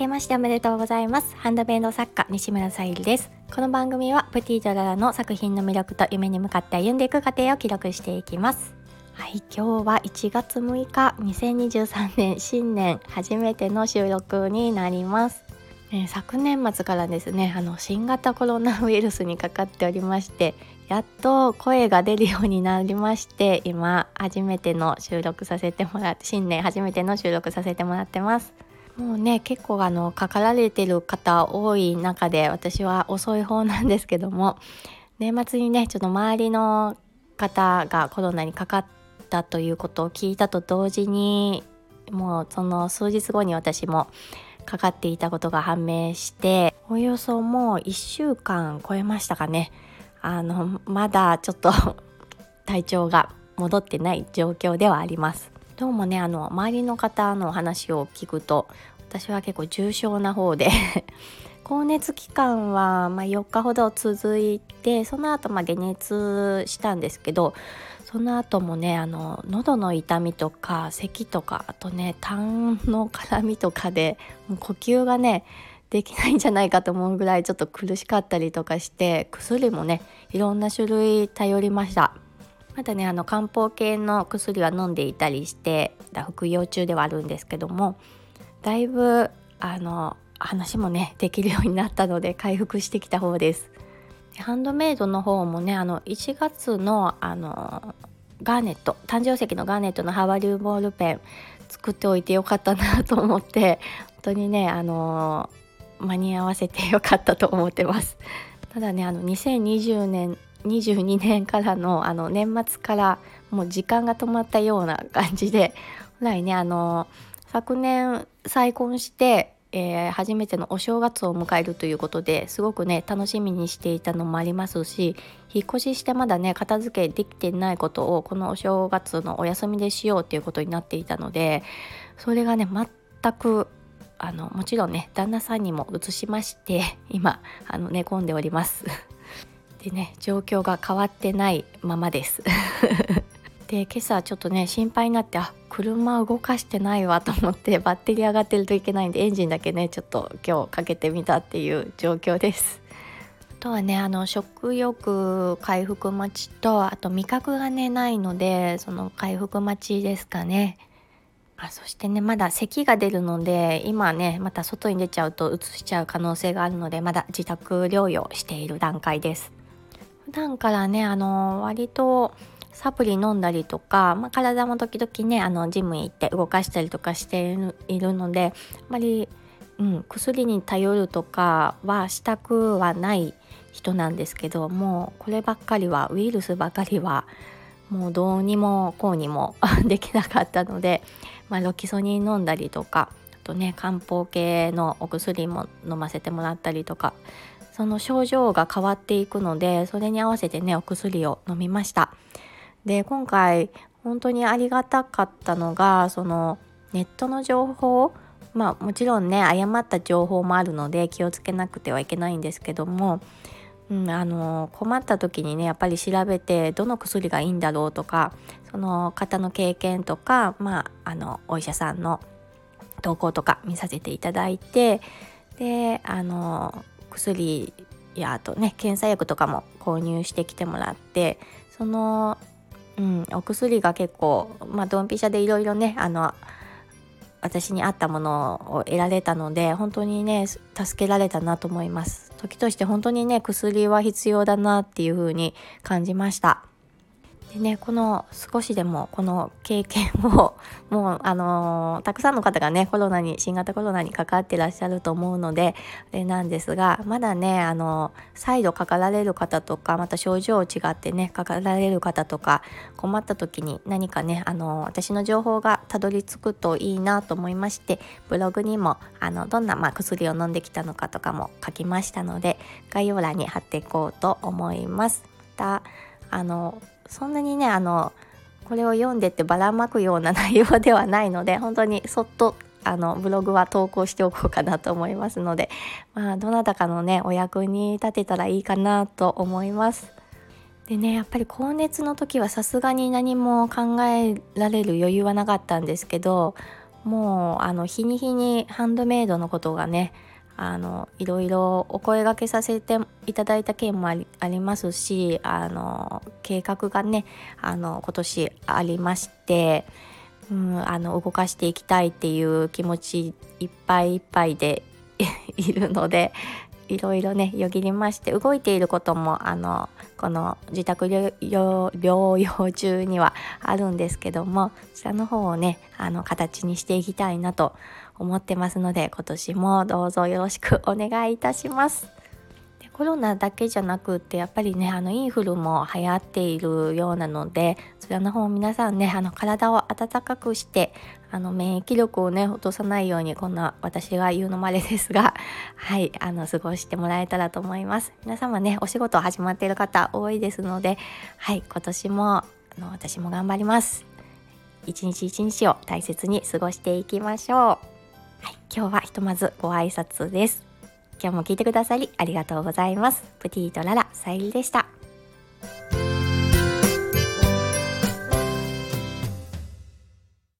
けましておめでとうございます。ハンドメイド作家西村さゆりです。この番組はプティドララの作品の魅力と夢に向かって歩んでいく過程を記録していきます。はい今日は1月6日2023年新年初めての収録になります。えー、昨年末からですねあの新型コロナウイルスにかかっておりましてやっと声が出るようになりまして今初めての収録させてもらって新年初めての収録させてもらってます。もうね結構あのかかられてる方多い中で私は遅い方なんですけども年末にねちょっと周りの方がコロナにかかったということを聞いたと同時にもうその数日後に私もかかっていたことが判明しておよそもう1週間超えましたかね。あのまだちょっと 体調が戻ってない状況ではあります。どうもねあの周りの方のお話を聞くと私は結構重症な方で 高熱期間はま4日ほど続いてその後ま解熱したんですけどその後もねあの喉の痛みとか咳とかあとね痰の絡みとかでもう呼吸がねできないんじゃないかと思うぐらいちょっと苦しかったりとかして薬もねいろんな種類頼りました。まだねあの漢方系の薬は飲んでいたりして服用中ではあるんですけどもだいぶあの話もねできるようになったので回復してきた方です。ハンドメイドの方もねあの1月のあのガーネット誕生石のガーネットのハワリューボールペン作っておいてよかったなと思って本当にねあの間に合わせてよかったと思ってます。ただねあの2020年22年からのあの年末からもう時間が止まったような感じで本来ねあの昨年再婚してえー、初めてのお正月を迎えるということですごくね楽しみにしていたのもありますし引っ越ししてまだね片付けできてないことをこのお正月のお休みでしようっていうことになっていたのでそれがね全くあのもちろんね旦那さんにも移しまして今あの寝込んでおります。でね状況が変わってないままです で今朝ちょっとね心配になってあ車動かしてないわと思ってバッテリー上がってるといけないんでエンジンだけねちょっと今日かけてみたっていう状況です。あとはねあの食欲回復待ちとあと味覚がねないのでその回復待ちですかね。あそしてねまだ咳が出るので今ねまた外に出ちゃうとうつしちゃう可能性があるのでまだ自宅療養している段階です。普段からねあの割とサプリ飲んだりとか、まあ、体も時々ねあのジム行って動かしたりとかしているのであまり、うん、薬に頼るとかはしたくはない人なんですけどもうこればっかりはウイルスばかりはもうどうにもこうにも できなかったので、まあ、ロキソニン飲んだりとかあとね漢方系のお薬も飲ませてもらったりとかその症状が変わっていくのでそれに合わせてねお薬を飲みました。で今回本当にありがたかったのがそのネットの情報まあもちろんね誤った情報もあるので気をつけなくてはいけないんですけども、うん、あの困った時にねやっぱり調べてどの薬がいいんだろうとかその方の経験とか、まあ、あのお医者さんの投稿とか見させていただいてであの薬やあとね検査薬とかも購入してきてもらってそのうん、お薬が結構まあドンピシャでいろいろねあの私に合ったものを得られたので本当にね助けられたなと思います。時として本当にね薬は必要だなっていう風に感じました。でねこの少しでもこの経験を もうあのー、たくさんの方がねコロナに新型コロナにかかってらっしゃると思うのであれなんですがまだねあの再度かかられる方とかまた症状違ってねかかられる方とか困った時に何かねあの私の情報がたどり着くといいなと思いましてブログにもあのどんな、まあ、薬を飲んできたのかとかも書きましたので概要欄に貼っていこうと思います。またあのそんなにねあのこれを読んでってばらまくような内容ではないので本当にそっとあのブログは投稿しておこうかなと思いますので、まあ、どなたかのねお役に立てたらいいかなと思います。でねやっぱり高熱の時はさすがに何も考えられる余裕はなかったんですけどもうあの日に日にハンドメイドのことがねあのいろいろお声がけさせていただいた件もありますしあの計画がねあの今年ありまして、うん、あの動かしていきたいっていう気持ちいっぱいいっぱいで いるのでいろいろねよぎりまして動いていることもあのこの自宅療養中にはあるんですけどもそちらの方をねあの形にしていきたいなと思ってますので今年もどうぞよろしくお願いいたします。コロナだけじゃなくってやっぱりねあのインフルも流行っているようなのでそちらの方皆さんねあの体を温かくしてあの免疫力をね落とさないようにこんな私が言うのもあれですが はいあの過ごしてもらえたらと思います。皆様ねお仕事始まっている方多いですのではい今年もあの私も頑張ります。一日一日を大切に過ごしていきましょう。はい今日はひとまずご挨拶です。今日も聞いてくださりありがとうございます。プティとララ、さゆりでした。